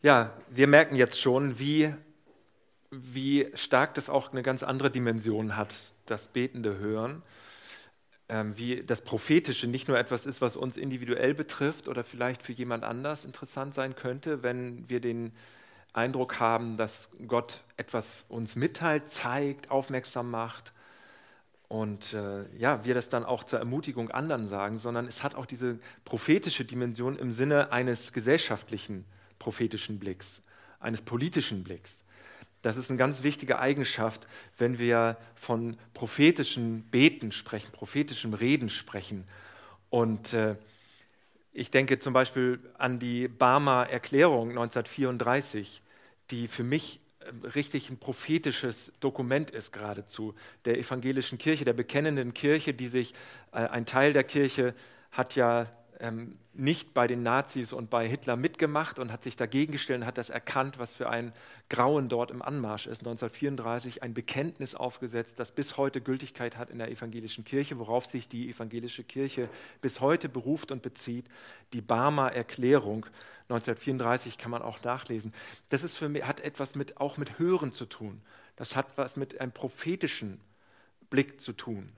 Ja, wir merken jetzt schon, wie, wie stark das auch eine ganz andere Dimension hat, das betende Hören. Ähm, wie das Prophetische nicht nur etwas ist, was uns individuell betrifft oder vielleicht für jemand anders interessant sein könnte, wenn wir den Eindruck haben, dass Gott etwas uns mitteilt, zeigt, aufmerksam macht und äh, ja, wir das dann auch zur Ermutigung anderen sagen, sondern es hat auch diese prophetische Dimension im Sinne eines gesellschaftlichen prophetischen Blicks, eines politischen Blicks. Das ist eine ganz wichtige Eigenschaft, wenn wir von prophetischen Beten sprechen, prophetischem Reden sprechen. Und äh, ich denke zum Beispiel an die Barmer Erklärung 1934, die für mich ähm, richtig ein prophetisches Dokument ist geradezu der evangelischen Kirche, der bekennenden Kirche, die sich, äh, ein Teil der Kirche hat ja ähm, nicht bei den Nazis und bei Hitler mitgemacht und hat sich dagegen gestellt und hat das erkannt, was für ein Grauen dort im Anmarsch ist. 1934 ein Bekenntnis aufgesetzt, das bis heute Gültigkeit hat in der evangelischen Kirche, worauf sich die evangelische Kirche bis heute beruft und bezieht. Die Barmer Erklärung 1934 kann man auch nachlesen. Das ist für mich, hat etwas mit, auch mit Hören zu tun. Das hat was mit einem prophetischen Blick zu tun.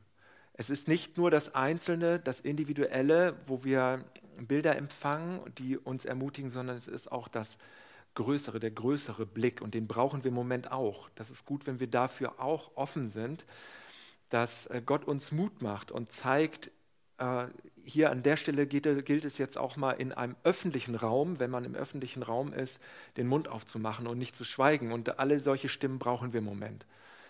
Es ist nicht nur das Einzelne, das Individuelle, wo wir Bilder empfangen, die uns ermutigen, sondern es ist auch das Größere, der größere Blick. Und den brauchen wir im Moment auch. Das ist gut, wenn wir dafür auch offen sind, dass äh, Gott uns Mut macht und zeigt, äh, hier an der Stelle gilt es jetzt auch mal in einem öffentlichen Raum, wenn man im öffentlichen Raum ist, den Mund aufzumachen und nicht zu schweigen. Und alle solche Stimmen brauchen wir im Moment.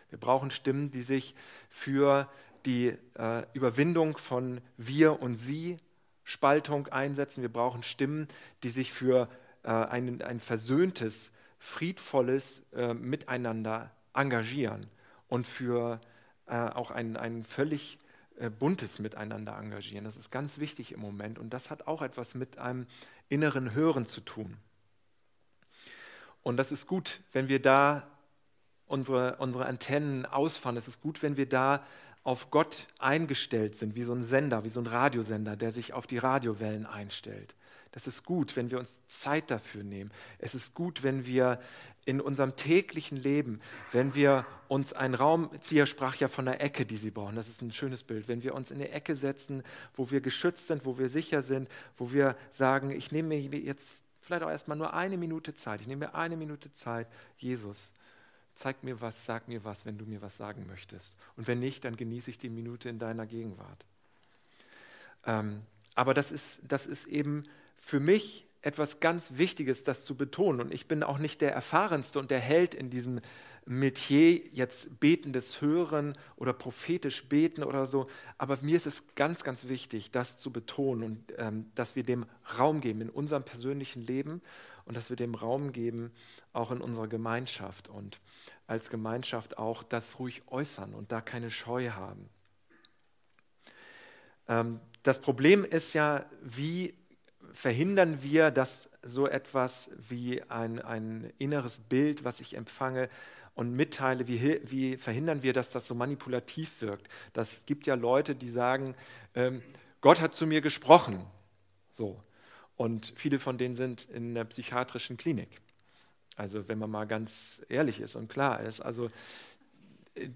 Wir brauchen Stimmen, die sich für die äh, Überwindung von wir und sie Spaltung einsetzen. Wir brauchen Stimmen, die sich für äh, ein, ein versöhntes, friedvolles äh, Miteinander engagieren und für äh, auch ein, ein völlig äh, buntes Miteinander engagieren. Das ist ganz wichtig im Moment und das hat auch etwas mit einem inneren Hören zu tun. Und das ist gut, wenn wir da unsere, unsere Antennen ausfahren. Es ist gut, wenn wir da auf Gott eingestellt sind, wie so ein Sender, wie so ein Radiosender, der sich auf die Radiowellen einstellt. Das ist gut, wenn wir uns Zeit dafür nehmen. Es ist gut, wenn wir in unserem täglichen Leben, wenn wir uns einen Raum, Zia sprach ja von der Ecke, die sie brauchen, das ist ein schönes Bild, wenn wir uns in eine Ecke setzen, wo wir geschützt sind, wo wir sicher sind, wo wir sagen, ich nehme mir jetzt vielleicht auch erstmal nur eine Minute Zeit, ich nehme mir eine Minute Zeit, Jesus, zeig mir was, sag mir was, wenn du mir was sagen möchtest. Und wenn nicht, dann genieße ich die Minute in deiner Gegenwart. Ähm, aber das ist, das ist eben für mich etwas ganz Wichtiges, das zu betonen. Und ich bin auch nicht der Erfahrenste und der Held in diesem Metier, jetzt betendes Hören oder prophetisch beten oder so. Aber mir ist es ganz, ganz wichtig, das zu betonen und ähm, dass wir dem Raum geben in unserem persönlichen Leben und dass wir dem Raum geben, auch in unserer Gemeinschaft und als Gemeinschaft auch das ruhig äußern und da keine Scheu haben. Ähm, das Problem ist ja, wie verhindern wir, dass so etwas wie ein, ein inneres Bild, was ich empfange und mitteile, wie, wie verhindern wir, dass das so manipulativ wirkt? Das gibt ja Leute, die sagen, ähm, Gott hat zu mir gesprochen. So. Und viele von denen sind in der psychiatrischen Klinik. Also wenn man mal ganz ehrlich ist und klar ist, also äh,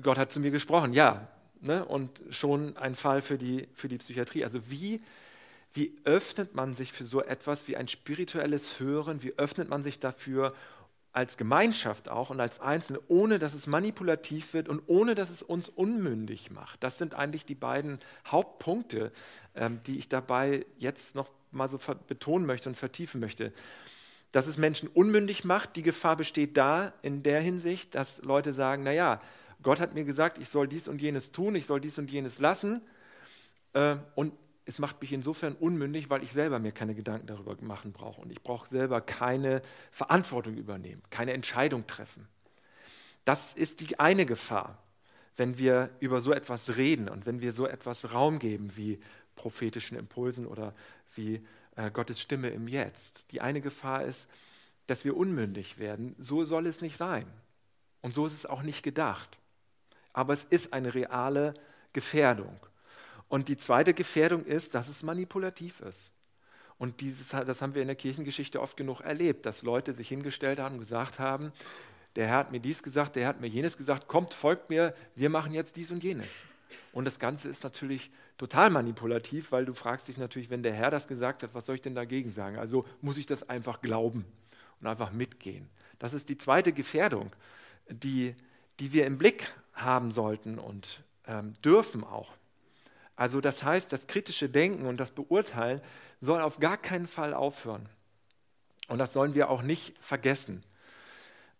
Gott hat zu mir gesprochen, ja, ne? und schon ein Fall für die, für die Psychiatrie. Also wie, wie öffnet man sich für so etwas wie ein spirituelles Hören, wie öffnet man sich dafür als Gemeinschaft auch und als Einzelne, ohne dass es manipulativ wird und ohne dass es uns unmündig macht. Das sind eigentlich die beiden Hauptpunkte, ähm, die ich dabei jetzt noch mal so betonen möchte und vertiefen möchte. Dass es Menschen unmündig macht, die Gefahr besteht da in der Hinsicht, dass Leute sagen, naja, Gott hat mir gesagt, ich soll dies und jenes tun, ich soll dies und jenes lassen. Äh, und es macht mich insofern unmündig, weil ich selber mir keine Gedanken darüber machen brauche. Und ich brauche selber keine Verantwortung übernehmen, keine Entscheidung treffen. Das ist die eine Gefahr, wenn wir über so etwas reden und wenn wir so etwas Raum geben wie prophetischen Impulsen oder wie äh, Gottes Stimme im Jetzt. Die eine Gefahr ist, dass wir unmündig werden. So soll es nicht sein. Und so ist es auch nicht gedacht. Aber es ist eine reale Gefährdung. Und die zweite Gefährdung ist, dass es manipulativ ist. Und dieses, das haben wir in der Kirchengeschichte oft genug erlebt, dass Leute sich hingestellt haben und gesagt haben, der Herr hat mir dies gesagt, der Herr hat mir jenes gesagt, kommt, folgt mir, wir machen jetzt dies und jenes. Und das Ganze ist natürlich total manipulativ, weil du fragst dich natürlich, wenn der Herr das gesagt hat, was soll ich denn dagegen sagen? Also muss ich das einfach glauben und einfach mitgehen. Das ist die zweite Gefährdung, die, die wir im Blick haben sollten und ähm, dürfen auch. Also das heißt, das kritische Denken und das Beurteilen soll auf gar keinen Fall aufhören. Und das sollen wir auch nicht vergessen.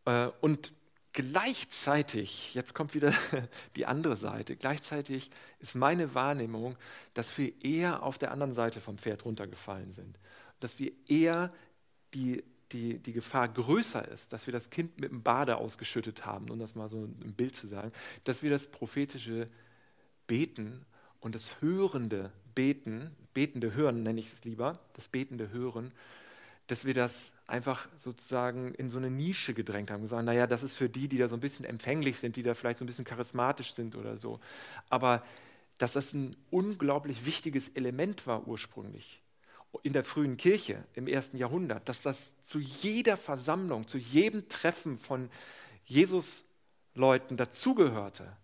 Äh, und gleichzeitig, jetzt kommt wieder die andere Seite, gleichzeitig ist meine Wahrnehmung, dass wir eher auf der anderen Seite vom Pferd runtergefallen sind. Dass wir eher die, die, die Gefahr größer ist, dass wir das Kind mit dem Bade ausgeschüttet haben, um das mal so ein Bild zu sagen, dass wir das prophetische Beten und das hörende Beten, betende Hören nenne ich es lieber, das betende Hören, dass wir das einfach sozusagen in so eine Nische gedrängt haben. Gesagt, naja, das ist für die, die da so ein bisschen empfänglich sind, die da vielleicht so ein bisschen charismatisch sind oder so. Aber dass das ein unglaublich wichtiges Element war ursprünglich in der frühen Kirche im ersten Jahrhundert, dass das zu jeder Versammlung, zu jedem Treffen von Jesus-Leuten dazugehörte,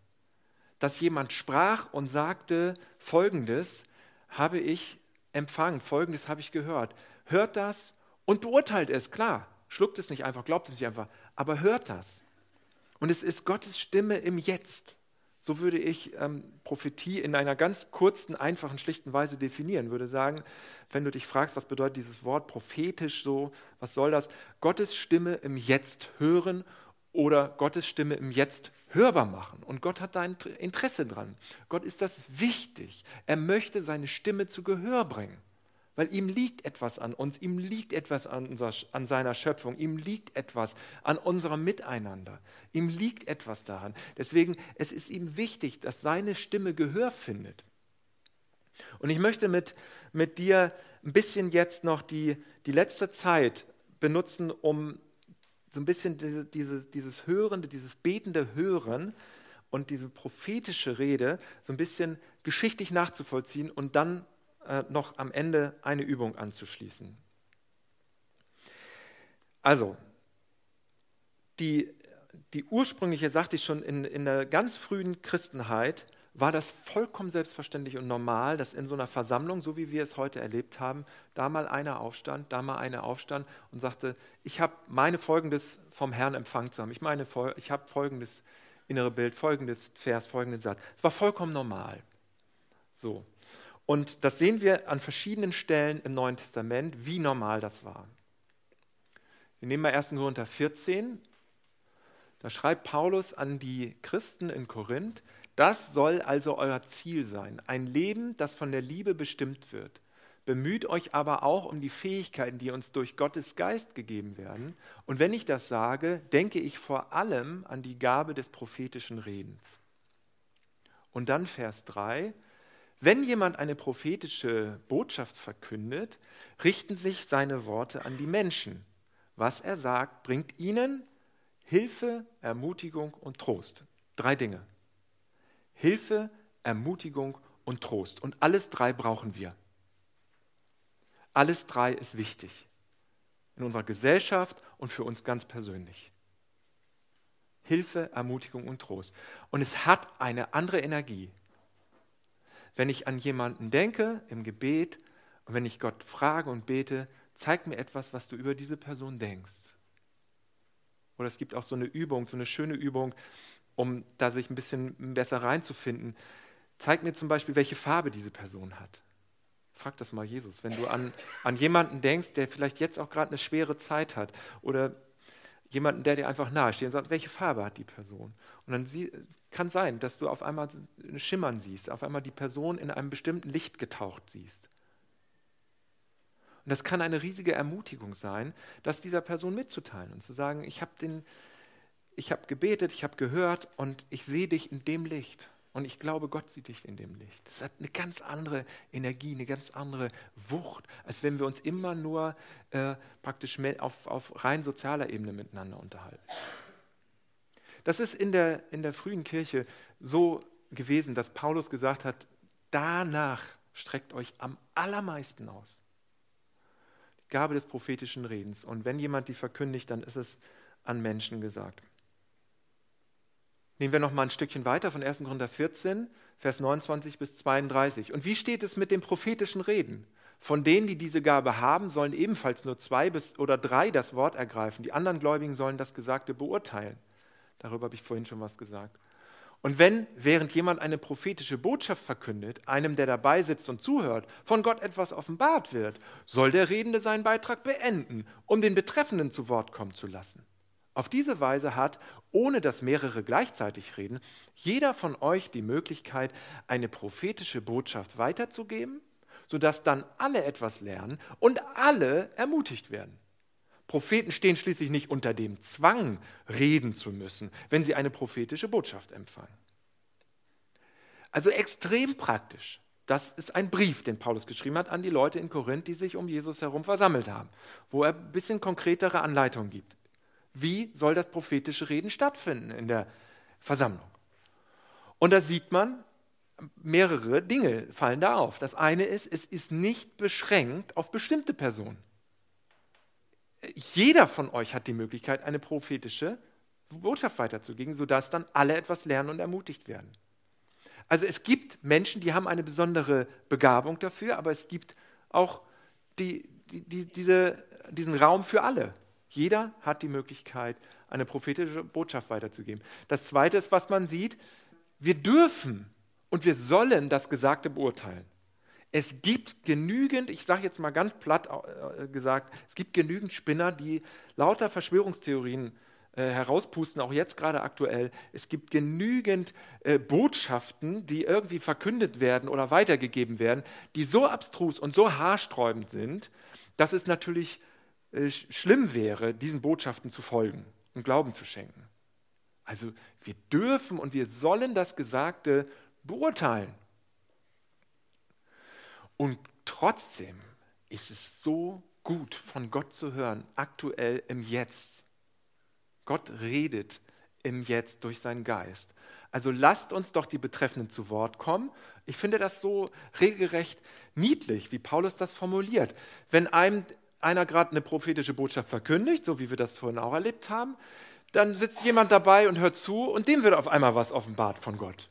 dass jemand sprach und sagte, folgendes habe ich empfangen, folgendes habe ich gehört. Hört das und beurteilt es, klar. Schluckt es nicht einfach, glaubt es nicht einfach, aber hört das. Und es ist Gottes Stimme im Jetzt. So würde ich ähm, Prophetie in einer ganz kurzen, einfachen, schlichten Weise definieren. Würde sagen, wenn du dich fragst, was bedeutet dieses Wort prophetisch so, was soll das? Gottes Stimme im Jetzt hören oder Gottes Stimme im Jetzt hörbar machen. Und Gott hat da ein Interesse dran. Gott ist das wichtig. Er möchte seine Stimme zu Gehör bringen weil ihm liegt etwas an uns, ihm liegt etwas an, unser, an, seiner Schöpfung, ihm liegt etwas an unserem Miteinander, ihm liegt etwas daran. Deswegen, es ist ihm wichtig, dass seine Stimme Gehör findet. Und ich möchte mit, mit dir ein bisschen jetzt noch die, die letzte Zeit benutzen, um so ein bisschen diese, diese, dieses hörende, dieses betende Hören und diese prophetische Rede so ein bisschen geschichtlich nachzuvollziehen und dann äh, noch am Ende eine Übung anzuschließen. Also, die, die ursprüngliche, sagte ich schon, in, in der ganz frühen Christenheit war das vollkommen selbstverständlich und normal, dass in so einer Versammlung, so wie wir es heute erlebt haben, da mal einer aufstand, da mal einer aufstand und sagte, ich habe meine Folgendes vom Herrn empfangen zu haben. Ich ich habe folgendes innere Bild, folgendes Vers, folgenden Satz. Es war vollkommen normal. So. Und das sehen wir an verschiedenen Stellen im Neuen Testament, wie normal das war. Wir nehmen mal 1. Korinther 14. Da schreibt Paulus an die Christen in Korinth, das soll also euer Ziel sein, ein Leben, das von der Liebe bestimmt wird. Bemüht euch aber auch um die Fähigkeiten, die uns durch Gottes Geist gegeben werden. Und wenn ich das sage, denke ich vor allem an die Gabe des prophetischen Redens. Und dann Vers 3, wenn jemand eine prophetische Botschaft verkündet, richten sich seine Worte an die Menschen. Was er sagt, bringt ihnen Hilfe, Ermutigung und Trost. Drei Dinge. Hilfe, Ermutigung und Trost. Und alles drei brauchen wir. Alles drei ist wichtig. In unserer Gesellschaft und für uns ganz persönlich. Hilfe, Ermutigung und Trost. Und es hat eine andere Energie, wenn ich an jemanden denke im Gebet und wenn ich Gott frage und bete, zeig mir etwas, was du über diese Person denkst. Oder es gibt auch so eine Übung, so eine schöne Übung, um da sich ein bisschen besser reinzufinden. Zeig mir zum Beispiel, welche Farbe diese Person hat. Frag das mal Jesus. Wenn du an, an jemanden denkst, der vielleicht jetzt auch gerade eine schwere Zeit hat oder jemanden, der dir einfach nahe steht und sagt, welche Farbe hat die Person? Und dann sie, kann sein, dass du auf einmal ein Schimmern siehst, auf einmal die Person in einem bestimmten Licht getaucht siehst. Und das kann eine riesige Ermutigung sein, das dieser Person mitzuteilen und zu sagen, ich habe hab gebetet, ich habe gehört und ich sehe dich in dem Licht. Und ich glaube, Gott sieht dich in dem Licht. Das hat eine ganz andere Energie, eine ganz andere Wucht, als wenn wir uns immer nur äh, praktisch auf, auf rein sozialer Ebene miteinander unterhalten. Das ist in der, in der frühen Kirche so gewesen, dass Paulus gesagt hat, danach streckt euch am allermeisten aus. Gabe des prophetischen Redens. Und wenn jemand die verkündigt, dann ist es an Menschen gesagt. Nehmen wir noch mal ein Stückchen weiter von 1. Korinther 14, Vers 29 bis 32. Und wie steht es mit den prophetischen Reden? Von denen, die diese Gabe haben, sollen ebenfalls nur zwei bis oder drei das Wort ergreifen. Die anderen Gläubigen sollen das Gesagte beurteilen. Darüber habe ich vorhin schon was gesagt. Und wenn, während jemand eine prophetische Botschaft verkündet, einem, der dabei sitzt und zuhört, von Gott etwas offenbart wird, soll der Redende seinen Beitrag beenden, um den Betreffenden zu Wort kommen zu lassen. Auf diese Weise hat, ohne dass mehrere gleichzeitig reden, jeder von euch die Möglichkeit, eine prophetische Botschaft weiterzugeben, sodass dann alle etwas lernen und alle ermutigt werden. Propheten stehen schließlich nicht unter dem Zwang, reden zu müssen, wenn sie eine prophetische Botschaft empfangen. Also extrem praktisch. Das ist ein Brief, den Paulus geschrieben hat an die Leute in Korinth, die sich um Jesus herum versammelt haben, wo er ein bisschen konkretere Anleitungen gibt. Wie soll das prophetische Reden stattfinden in der Versammlung? Und da sieht man, mehrere Dinge fallen da auf. Das eine ist, es ist nicht beschränkt auf bestimmte Personen jeder von euch hat die Möglichkeit, eine prophetische Botschaft weiterzugeben, sodass dann alle etwas lernen und ermutigt werden. Also es gibt Menschen, die haben eine besondere Begabung dafür, aber es gibt auch die, die, die, diese, diesen Raum für alle. Jeder hat die Möglichkeit, eine prophetische Botschaft weiterzugeben. Das Zweite ist, was man sieht, wir dürfen und wir sollen das Gesagte beurteilen. Es gibt genügend, ich sage jetzt mal ganz platt äh, gesagt, es gibt genügend Spinner, die lauter Verschwörungstheorien äh, herauspusten, auch jetzt gerade aktuell. Es gibt genügend äh, Botschaften, die irgendwie verkündet werden oder weitergegeben werden, die so abstrus und so haarsträubend sind, dass es natürlich äh, schlimm wäre, diesen Botschaften zu folgen und Glauben zu schenken. Also wir dürfen und wir sollen das Gesagte beurteilen. Und trotzdem ist es so gut, von Gott zu hören, aktuell im Jetzt. Gott redet im Jetzt durch seinen Geist. Also lasst uns doch die Betreffenden zu Wort kommen. Ich finde das so regelrecht niedlich, wie Paulus das formuliert. Wenn einem einer gerade eine prophetische Botschaft verkündigt, so wie wir das vorhin auch erlebt haben, dann sitzt jemand dabei und hört zu und dem wird auf einmal was offenbart von Gott.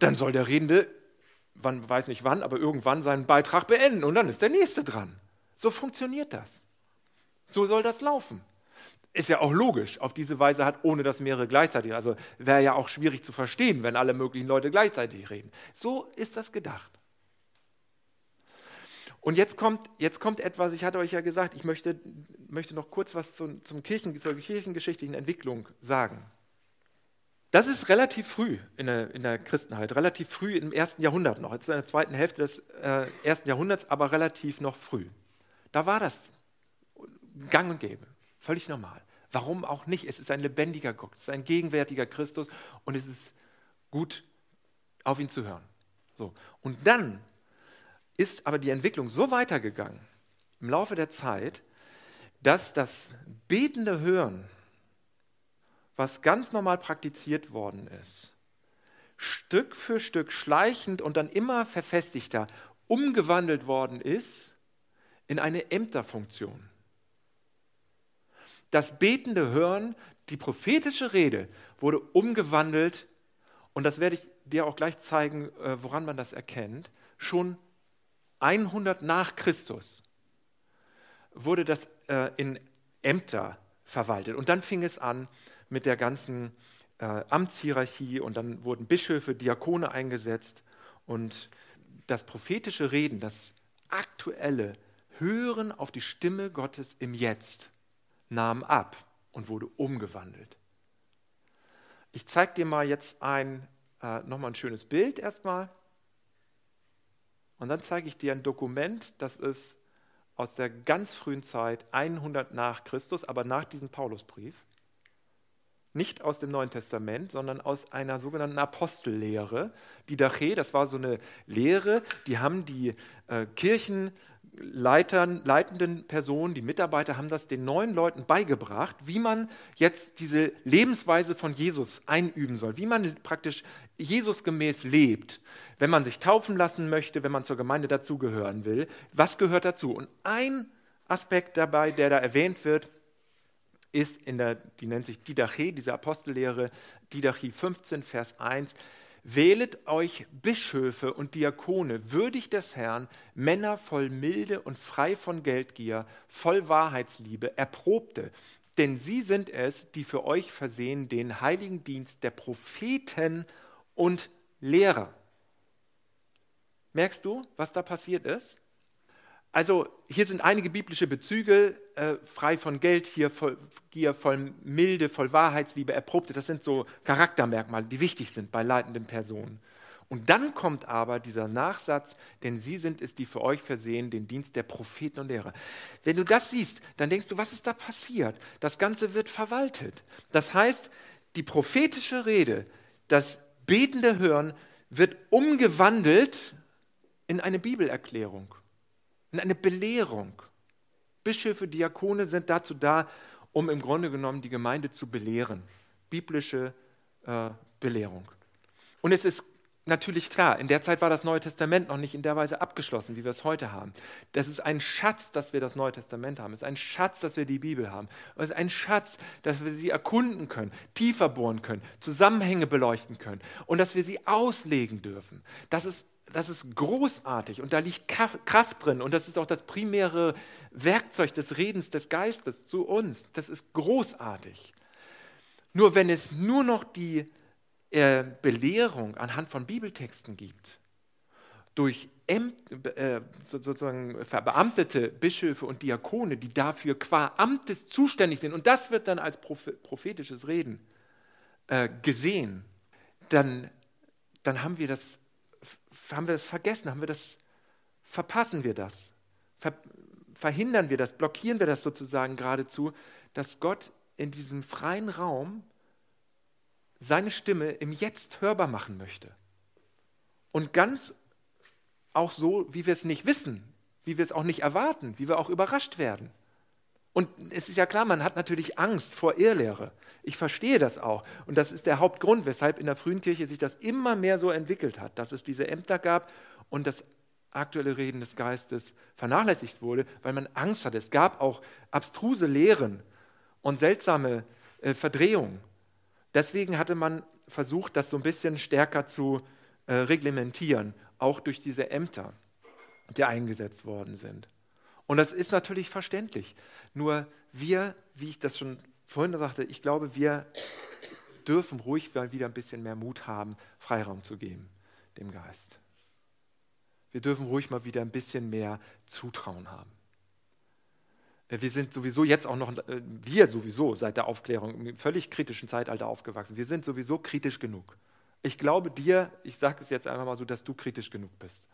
Dann soll der Redende wann, weiß nicht wann, aber irgendwann seinen Beitrag beenden und dann ist der nächste dran. So funktioniert das. So soll das laufen. Ist ja auch logisch, auf diese Weise hat, ohne dass mehrere gleichzeitig, also wäre ja auch schwierig zu verstehen, wenn alle möglichen Leute gleichzeitig reden. So ist das gedacht. Und jetzt kommt, jetzt kommt etwas, ich hatte euch ja gesagt, ich möchte, möchte noch kurz was zum, zum Kirchen, zur kirchengeschichtlichen Entwicklung sagen. Das ist relativ früh in der, in der, Christenheit, relativ früh im ersten Jahrhundert noch. Jetzt in der zweiten Hälfte des äh, ersten Jahrhunderts, aber relativ noch früh. Da war das gang und gäbe, völlig normal. Warum auch nicht? Es ist ein lebendiger Gott, es ist ein gegenwärtiger Christus und es ist gut, auf ihn zu hören. So. Und dann ist aber die Entwicklung so weitergegangen im Laufe der Zeit, dass das betende Hören was ganz normal praktiziert worden ist, Stück für Stück schleichend und dann immer verfestigter umgewandelt worden ist in eine Ämterfunktion. Das betende Hören, die prophetische Rede wurde umgewandelt und das werde ich dir auch gleich zeigen, äh, woran man das erkennt. Schon 100 nach Christus wurde das äh, in Ämter verwaltet und dann fing es an, mit der ganzen äh, Amtshierarchie und dann wurden Bischöfe, Diakone eingesetzt und das prophetische Reden, das aktuelle Hören auf die Stimme Gottes im Jetzt nahm ab und wurde umgewandelt. Ich zeige dir mal jetzt ein, äh, nochmal ein schönes Bild erstmal. Und dann zeige ich dir ein Dokument, das ist aus der ganz frühen Zeit, 100 nach Christus, aber nach diesem Paulusbrief nicht aus dem Neuen Testament, sondern aus einer sogenannten Apostellehre. Die Dache, das war so eine Lehre, die haben die äh, Kirchenleitern, leitenden Personen, die Mitarbeiter haben das den neuen Leuten beigebracht, wie man jetzt diese Lebensweise von Jesus einüben soll, wie man praktisch Jesusgemäß lebt, wenn man sich taufen lassen möchte, wenn man zur Gemeinde dazugehören will. Was gehört dazu? Und ein Aspekt dabei, der da erwähnt wird, ist in der, die nennt sich Didache, diese Apostellehre, Didache 15, Vers 1. Wählet euch Bischöfe und Diakone, würdig des Herrn, Männer voll Milde und frei von Geldgier, voll Wahrheitsliebe, Erprobte, denn sie sind es, die für euch versehen den heiligen Dienst der Propheten und Lehrer. Merkst du, was da passiert ist? Also hier sind einige biblische Bezüge, äh, frei von Geld, hier voll Gier, voll Milde, voll Wahrheitsliebe, Erprobte. Das sind so Charaktermerkmale, die wichtig sind bei leitenden Personen. Und dann kommt aber dieser Nachsatz, denn sie sind es, die für euch versehen, den Dienst der Propheten und Lehrer. Wenn du das siehst, dann denkst du, was ist da passiert? Das Ganze wird verwaltet. Das heißt, die prophetische Rede, das betende Hören wird umgewandelt in eine Bibelerklärung, in eine Belehrung. Bischöfe, Diakone sind dazu da, um im Grunde genommen die Gemeinde zu belehren. Biblische äh, Belehrung. Und es ist natürlich klar, in der Zeit war das Neue Testament noch nicht in der Weise abgeschlossen, wie wir es heute haben. Das ist ein Schatz, dass wir das Neue Testament haben. Es ist ein Schatz, dass wir die Bibel haben. Es ist ein Schatz, dass wir sie erkunden können, tiefer bohren können, Zusammenhänge beleuchten können und dass wir sie auslegen dürfen. Das ist das ist großartig und da liegt Kraft drin und das ist auch das primäre Werkzeug des Redens des Geistes zu uns. Das ist großartig. Nur wenn es nur noch die äh, Belehrung anhand von Bibeltexten gibt, durch äh, sozusagen verbeamtete Bischöfe und Diakone, die dafür qua Amtes zuständig sind, und das wird dann als prophetisches Reden äh, gesehen, dann, dann haben, wir das, haben wir das vergessen, haben wir das, verpassen wir das, ver, verhindern wir das, blockieren wir das sozusagen geradezu, dass Gott in diesem freien Raum seine Stimme im Jetzt hörbar machen möchte. Und ganz auch so, wie wir es nicht wissen, wie wir es auch nicht erwarten, wie wir auch überrascht werden. Und es ist ja klar, man hat natürlich Angst vor Irrlehre. Ich verstehe das auch. Und das ist der Hauptgrund, weshalb in der frühen Kirche sich das immer mehr so entwickelt hat, dass es diese Ämter gab und das aktuelle Reden des Geistes vernachlässigt wurde, weil man Angst hatte. Es gab auch abstruse Lehren und seltsame äh, Verdrehungen. Deswegen hatte man versucht, das so ein bisschen stärker zu äh, reglementieren, auch durch diese Ämter, die eingesetzt worden sind. Und das ist natürlich verständlich. Nur wir, wie ich das schon vorhin sagte, ich glaube, wir dürfen ruhig wieder ein bisschen mehr Mut haben, Freiraum zu geben, dem Geist. Wir dürfen ruhig mal wieder ein bisschen mehr Zutrauen haben. Äh, wir sind sowieso jetzt auch noch, äh, wir sowieso seit der Aufklärung im völlig kritischen Zeitalter aufgewachsen. Wir sind sowieso kritisch genug. Ich glaube dir, ich sage es jetzt einfach mal so, dass du kritisch genug bist.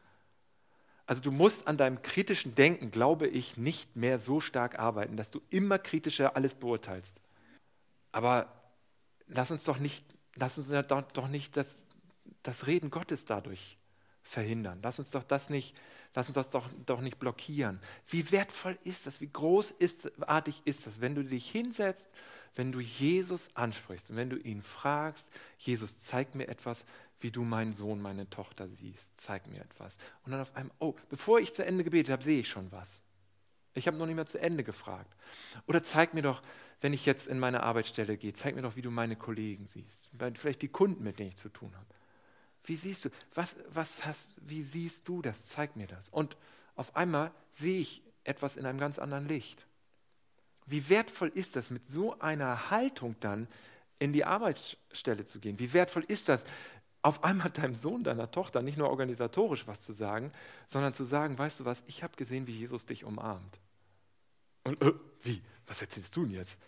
Also du musst an deinem kritischen Denken, glaube ich, nicht mehr so stark arbeiten, dass du immer kritischer alles beurteilst. Aber lass uns doch nicht, lass uns doch nicht das, das Reden Gottes dadurch verhindern. Lass uns doch das nicht, lass uns das doch, doch nicht blockieren. Wie wertvoll ist das? Wie großartig ist das, wenn du dich hinsetzt, wenn du Jesus ansprichst und wenn du ihn fragst, Jesus, zeig mir etwas, wie du meinen Sohn, meine Tochter siehst. Zeig mir etwas. Und dann auf einmal, oh, bevor ich zu Ende gebetet habe, sehe ich schon was. Ich habe noch nicht mehr zu Ende gefragt. Oder zeig mir doch, wenn ich jetzt in meine Arbeitsstelle gehe, zeig mir doch, wie du meine Kollegen siehst. Vielleicht die Kunden, mit denen ich zu tun habe. Wie siehst du, was, was hast, wie siehst du das? Zeig mir das. Und auf einmal sehe ich etwas in einem ganz anderen Licht. Wie wertvoll ist das, mit so einer Haltung dann in die Arbeitsstelle zu gehen? Wie wertvoll ist das, auf einmal deinem Sohn, deiner Tochter nicht nur organisatorisch was zu sagen, sondern zu sagen, weißt du was, ich habe gesehen, wie Jesus dich umarmt. Und äh, wie? Was erzählst du denn jetzt?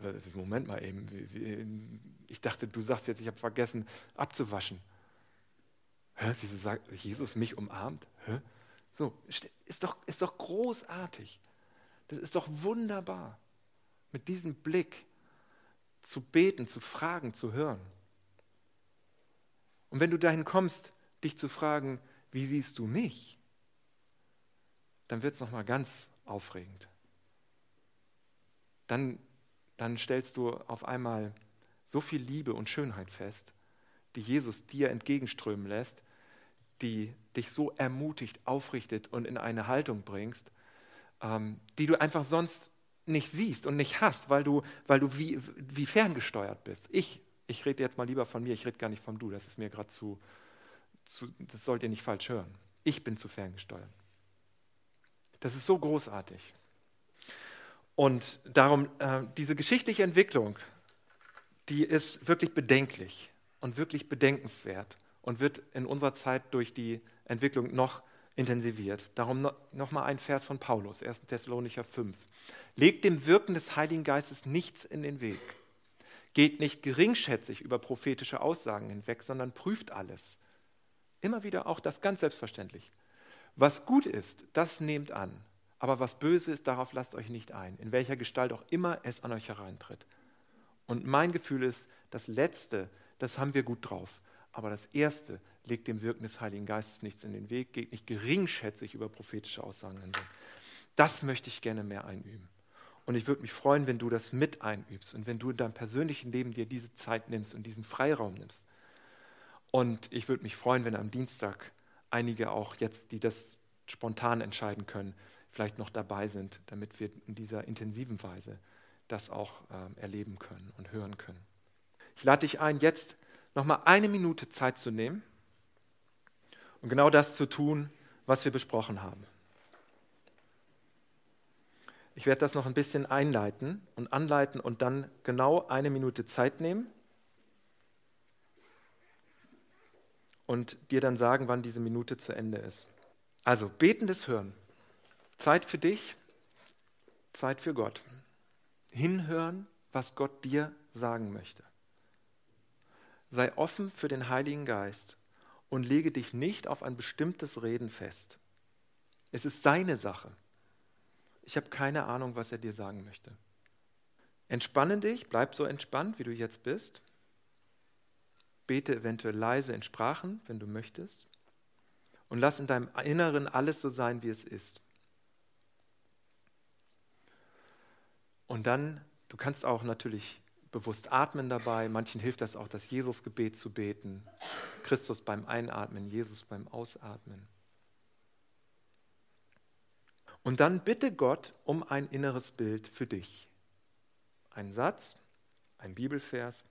Äh, Moment mal eben. Ich dachte, du sagst jetzt, ich habe vergessen abzuwaschen. Hä, wieso sagt Jesus mich umarmt? Hä? So, ist doch, ist doch großartig. Das ist doch wunderbar, mit diesem Blick zu beten, zu fragen, zu hören. Und wenn du dahin kommst, dich zu fragen, wie siehst du mich, dann wird es nochmal ganz aufregend. Dann, dann stellst du auf einmal so viel Liebe und Schönheit fest, die Jesus dir entgegenströmen lässt, die dich so ermutigt, aufrichtet und in eine Haltung bringst, ähm, die du einfach sonst nicht siehst und nicht hast, weil du, weil du wie, wie ferngesteuert bist. Ich, ich rede jetzt mal lieber von mir, ich rede gar nicht vom Du, das ist mir gerade zu, zu, das sollt ihr nicht falsch hören. Ich bin zu ferngesteuert. Das ist so großartig. Und darum, äh, diese geschichtliche Entwicklung, die ist wirklich bedenklich und wirklich bedenkenswert und wird in unserer Zeit durch die Entwicklung noch intensiviert. Darum noch, noch mal ein Vers von Paulus, 1. Thessalonicher 5. Legt dem Wirken des Heiligen Geistes nichts in den Weg. Geht nicht geringschätzig über prophetische Aussagen hinweg, sondern prüft alles. Immer wieder auch das ganz selbstverständlich. Was gut ist, das nehmt an. Aber was böse ist, darauf lasst euch nicht ein, in welcher Gestalt auch immer es an euch hereintritt. Und mein Gefühl ist, das Letzte, das haben wir gut drauf. Aber das Erste legt dem Wirken des Heiligen Geistes nichts in den Weg, geht nicht geringschätzig über prophetische Aussagen hinweg. Das möchte ich gerne mehr einüben. Und ich würde mich freuen, wenn du das mit einübst und wenn du in deinem persönlichen Leben dir diese Zeit nimmst und diesen Freiraum nimmst. Und ich würde mich freuen, wenn am Dienstag einige auch jetzt, die das spontan entscheiden können, vielleicht noch dabei sind, damit wir in dieser intensiven Weise das auch äh, erleben können und hören können. Ich lade dich ein, jetzt nochmal eine Minute Zeit zu nehmen und genau das zu tun, was wir besprochen haben. Ich werde das noch ein bisschen einleiten und anleiten und dann genau eine Minute Zeit nehmen und dir dann sagen, wann diese Minute zu Ende ist. Also betendes Hören. Zeit für dich, Zeit für Gott. Hinhören, was Gott dir sagen möchte. Sei offen für den Heiligen Geist und lege dich nicht auf ein bestimmtes Reden fest. Es ist seine Sache. Ich habe keine Ahnung, was er dir sagen möchte. Entspanne dich, bleib so entspannt, wie du jetzt bist. Bete eventuell leise in Sprachen, wenn du möchtest. Und lass in deinem Inneren alles so sein, wie es ist. Und dann, du kannst auch natürlich bewusst atmen dabei. Manchen hilft das auch, das Jesusgebet zu beten. Christus beim Einatmen, Jesus beim Ausatmen. Und dann bitte Gott um ein inneres Bild für dich. Ein Satz, ein Bibelvers.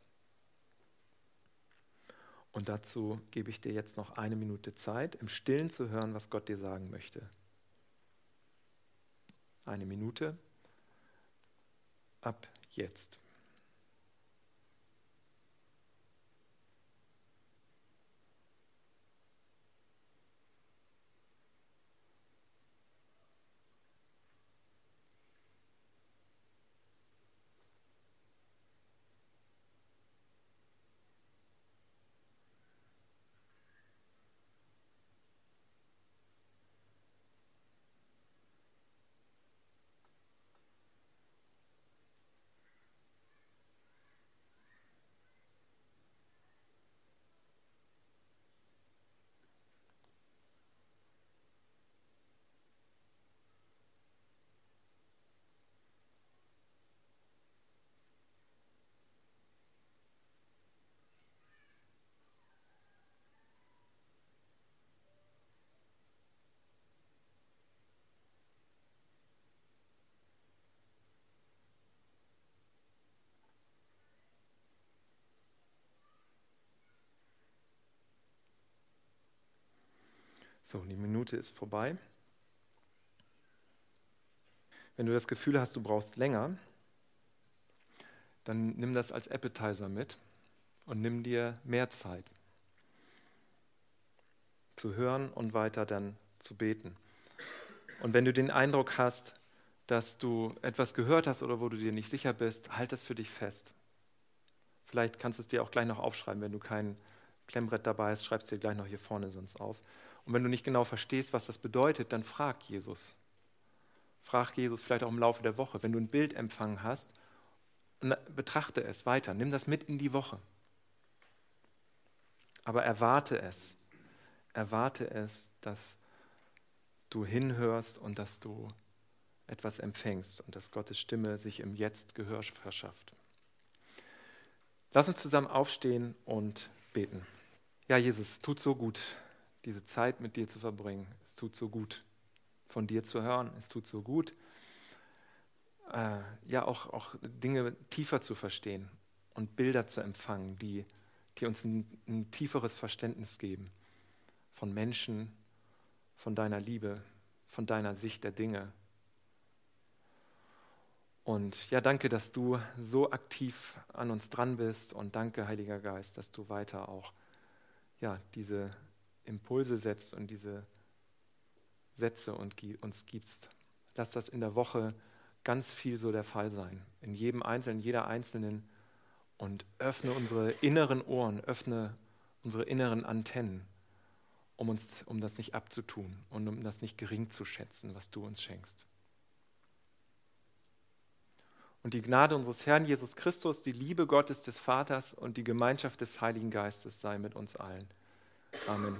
Und dazu gebe ich dir jetzt noch eine Minute Zeit, im Stillen zu hören, was Gott dir sagen möchte. Eine Minute ab jetzt. So, die Minute ist vorbei. Wenn du das Gefühl hast, du brauchst länger, dann nimm das als Appetizer mit und nimm dir mehr Zeit zu hören und weiter dann zu beten. Und wenn du den Eindruck hast, dass du etwas gehört hast oder wo du dir nicht sicher bist, halt das für dich fest. Vielleicht kannst du es dir auch gleich noch aufschreiben, wenn du kein Klemmbrett dabei hast, schreibst du dir gleich noch hier vorne sonst auf. Und wenn du nicht genau verstehst, was das bedeutet, dann frag Jesus. Frag Jesus vielleicht auch im Laufe der Woche. Wenn du ein Bild empfangen hast, betrachte es weiter. Nimm das mit in die Woche. Aber erwarte es. Erwarte es, dass du hinhörst und dass du etwas empfängst und dass Gottes Stimme sich im Jetzt Gehör verschafft. Lass uns zusammen aufstehen und beten. Ja, Jesus, tut so gut diese Zeit mit dir zu verbringen. Es tut so gut, von dir zu hören. Es tut so gut, äh, ja auch, auch Dinge tiefer zu verstehen und Bilder zu empfangen, die, die uns ein, ein tieferes Verständnis geben von Menschen, von deiner Liebe, von deiner Sicht der Dinge. Und ja, danke, dass du so aktiv an uns dran bist und danke, Heiliger Geist, dass du weiter auch ja, diese Impulse setzt und diese Sätze uns gibst. Lass das in der Woche ganz viel so der Fall sein, in jedem Einzelnen, jeder Einzelnen und öffne unsere inneren Ohren, öffne unsere inneren Antennen, um, uns, um das nicht abzutun und um das nicht gering zu schätzen, was du uns schenkst. Und die Gnade unseres Herrn Jesus Christus, die Liebe Gottes des Vaters und die Gemeinschaft des Heiligen Geistes sei mit uns allen. Amen.